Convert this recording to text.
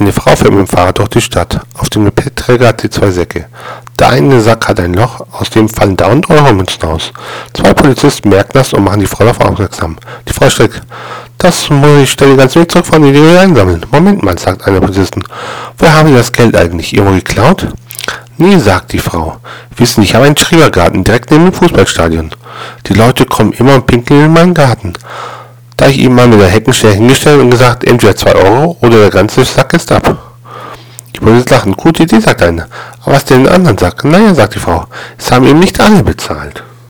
Eine Frau fährt mit dem Fahrrad durch die Stadt. Auf dem Gepäckträger hat sie zwei Säcke. Der eine Sack hat ein Loch, aus dem fallen dauernd Euro-Münzen aus. Zwei Polizisten merken das und machen die Frau darauf aufmerksam. Die Frau streckt. Das muss ich stelle ganzen Weg zurückfahren, die die einsammeln. Moment mal, sagt einer Polizisten. Woher haben Sie das Geld eigentlich? Irgendwo geklaut? Nee, sagt die Frau. Wissen, ich habe einen Schrebergarten direkt neben dem Fußballstadion. Die Leute kommen immer und pinkeln in meinen Garten. Da ich ihm mal mit der Heckenschere hingestellt und gesagt, entweder 2 Euro oder der ganze Sack ist ab. Die Polizisten lachen. Gute Idee, sagt einer. Aber was denn den anderen Sack? Naja, sagt die Frau. Es haben eben nicht alle bezahlt.